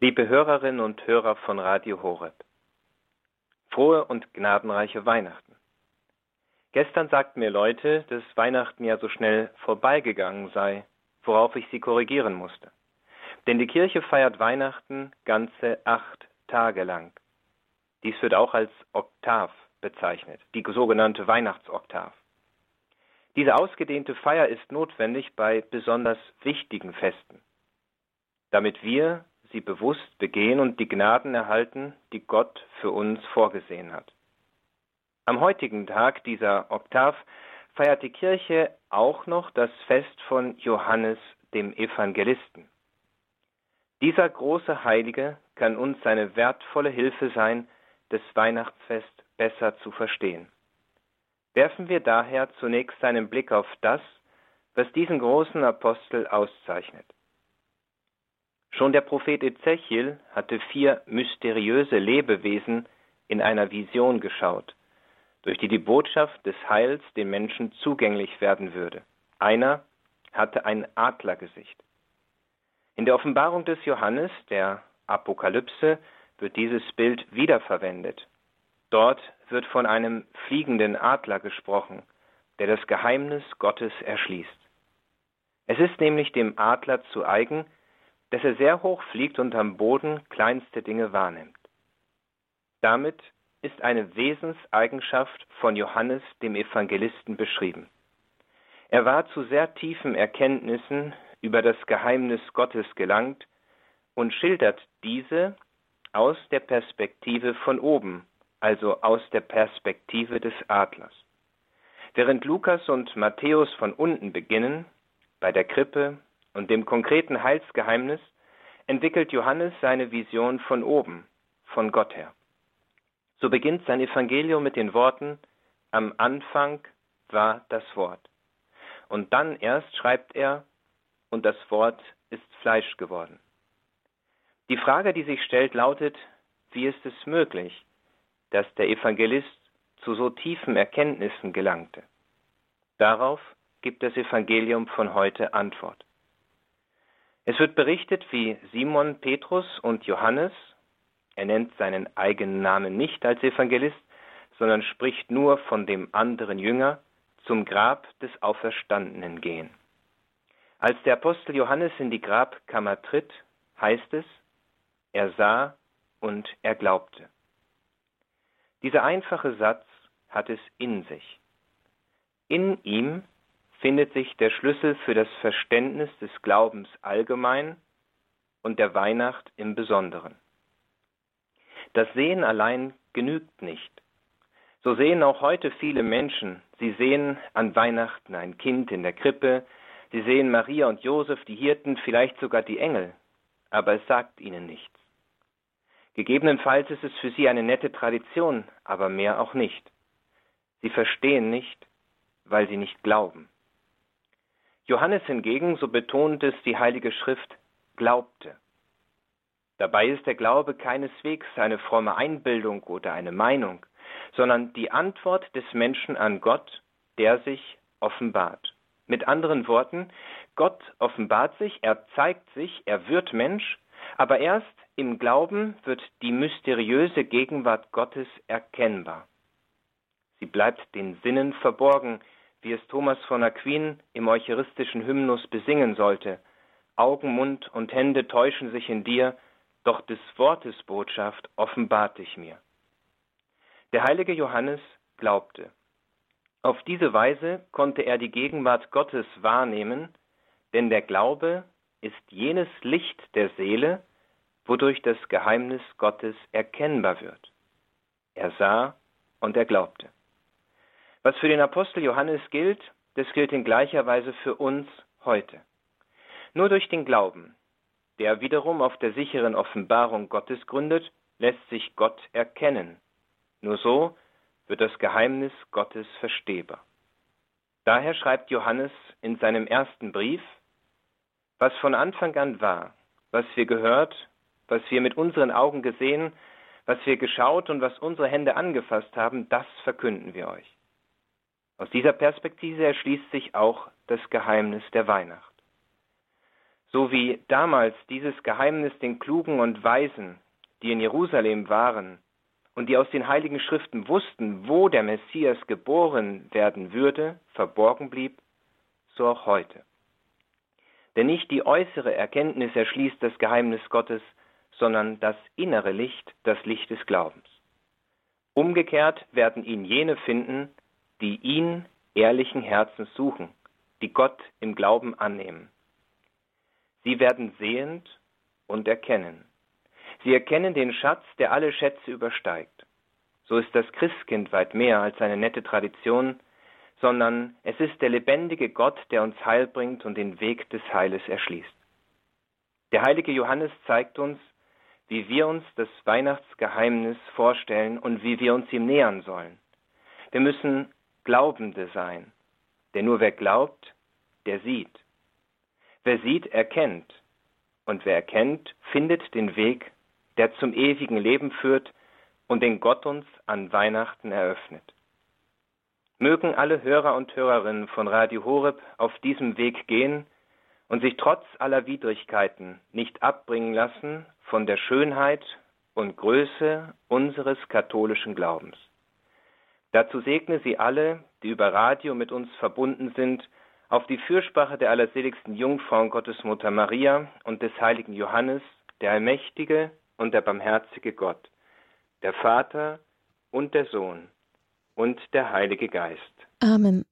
Liebe Hörerinnen und Hörer von Radio Horeb, frohe und gnadenreiche Weihnachten. Gestern sagten mir Leute, dass Weihnachten ja so schnell vorbeigegangen sei, worauf ich sie korrigieren musste. Denn die Kirche feiert Weihnachten ganze acht Tage lang. Dies wird auch als Oktav bezeichnet, die sogenannte Weihnachtsoktav. Diese ausgedehnte Feier ist notwendig bei besonders wichtigen Festen, damit wir sie bewusst begehen und die Gnaden erhalten, die Gott für uns vorgesehen hat. Am heutigen Tag dieser Oktav feiert die Kirche auch noch das Fest von Johannes dem Evangelisten. Dieser große Heilige kann uns seine wertvolle Hilfe sein, das Weihnachtsfest besser zu verstehen. Werfen wir daher zunächst einen Blick auf das, was diesen großen Apostel auszeichnet. Schon der Prophet Ezechiel hatte vier mysteriöse Lebewesen in einer Vision geschaut, durch die die Botschaft des Heils den Menschen zugänglich werden würde. Einer hatte ein Adlergesicht. In der Offenbarung des Johannes, der Apokalypse, wird dieses Bild wiederverwendet. Dort wird von einem fliegenden Adler gesprochen, der das Geheimnis Gottes erschließt. Es ist nämlich dem Adler zu eigen, dass er sehr hoch fliegt und am Boden kleinste Dinge wahrnimmt. Damit ist eine Wesenseigenschaft von Johannes dem Evangelisten beschrieben. Er war zu sehr tiefen Erkenntnissen über das Geheimnis Gottes gelangt und schildert diese aus der Perspektive von oben, also aus der Perspektive des Adlers. Während Lukas und Matthäus von unten beginnen, bei der Krippe, und dem konkreten Heilsgeheimnis entwickelt Johannes seine Vision von oben, von Gott her. So beginnt sein Evangelium mit den Worten Am Anfang war das Wort. Und dann erst schreibt er Und das Wort ist Fleisch geworden. Die Frage, die sich stellt, lautet, wie ist es möglich, dass der Evangelist zu so tiefen Erkenntnissen gelangte? Darauf gibt das Evangelium von heute Antwort. Es wird berichtet, wie Simon Petrus und Johannes, er nennt seinen eigenen Namen nicht als Evangelist, sondern spricht nur von dem anderen Jünger, zum Grab des Auferstandenen gehen. Als der Apostel Johannes in die Grabkammer tritt, heißt es, er sah und er glaubte. Dieser einfache Satz hat es in sich. In ihm findet sich der Schlüssel für das Verständnis des Glaubens allgemein und der Weihnacht im Besonderen. Das Sehen allein genügt nicht. So sehen auch heute viele Menschen. Sie sehen an Weihnachten ein Kind in der Krippe, sie sehen Maria und Josef, die Hirten, vielleicht sogar die Engel, aber es sagt ihnen nichts. Gegebenenfalls ist es für sie eine nette Tradition, aber mehr auch nicht. Sie verstehen nicht, weil sie nicht glauben. Johannes hingegen, so betont es die Heilige Schrift, glaubte. Dabei ist der Glaube keineswegs eine fromme Einbildung oder eine Meinung, sondern die Antwort des Menschen an Gott, der sich offenbart. Mit anderen Worten, Gott offenbart sich, er zeigt sich, er wird Mensch, aber erst im Glauben wird die mysteriöse Gegenwart Gottes erkennbar. Sie bleibt den Sinnen verborgen, wie es Thomas von Aquin im eucharistischen Hymnus besingen sollte. Augen, Mund und Hände täuschen sich in dir, doch des Wortes Botschaft offenbart dich mir. Der heilige Johannes glaubte. Auf diese Weise konnte er die Gegenwart Gottes wahrnehmen, denn der Glaube ist jenes Licht der Seele, wodurch das Geheimnis Gottes erkennbar wird. Er sah und er glaubte. Was für den Apostel Johannes gilt, das gilt in gleicher Weise für uns heute. Nur durch den Glauben, der wiederum auf der sicheren Offenbarung Gottes gründet, lässt sich Gott erkennen. Nur so wird das Geheimnis Gottes verstehbar. Daher schreibt Johannes in seinem ersten Brief, was von Anfang an war, was wir gehört, was wir mit unseren Augen gesehen, was wir geschaut und was unsere Hände angefasst haben, das verkünden wir euch. Aus dieser Perspektive erschließt sich auch das Geheimnis der Weihnacht. So wie damals dieses Geheimnis den Klugen und Weisen, die in Jerusalem waren und die aus den heiligen Schriften wussten, wo der Messias geboren werden würde, verborgen blieb, so auch heute. Denn nicht die äußere Erkenntnis erschließt das Geheimnis Gottes, sondern das innere Licht, das Licht des Glaubens. Umgekehrt werden ihn jene finden, die ihn ehrlichen Herzens suchen, die Gott im Glauben annehmen. Sie werden sehend und erkennen. Sie erkennen den Schatz, der alle Schätze übersteigt. So ist das Christkind weit mehr als eine nette Tradition, sondern es ist der lebendige Gott, der uns Heil bringt und den Weg des Heiles erschließt. Der heilige Johannes zeigt uns, wie wir uns das Weihnachtsgeheimnis vorstellen und wie wir uns ihm nähern sollen. Wir müssen Glaubende sein, denn nur wer glaubt, der sieht. Wer sieht, erkennt, und wer erkennt, findet den Weg, der zum ewigen Leben führt und den Gott uns an Weihnachten eröffnet. Mögen alle Hörer und Hörerinnen von Radio Horeb auf diesem Weg gehen und sich trotz aller Widrigkeiten nicht abbringen lassen von der Schönheit und Größe unseres katholischen Glaubens. Dazu segne sie alle, die über Radio mit uns verbunden sind, auf die Fürsprache der allerseligsten Jungfrau Gottesmutter Maria und des heiligen Johannes, der allmächtige und der barmherzige Gott, der Vater und der Sohn und der Heilige Geist. Amen.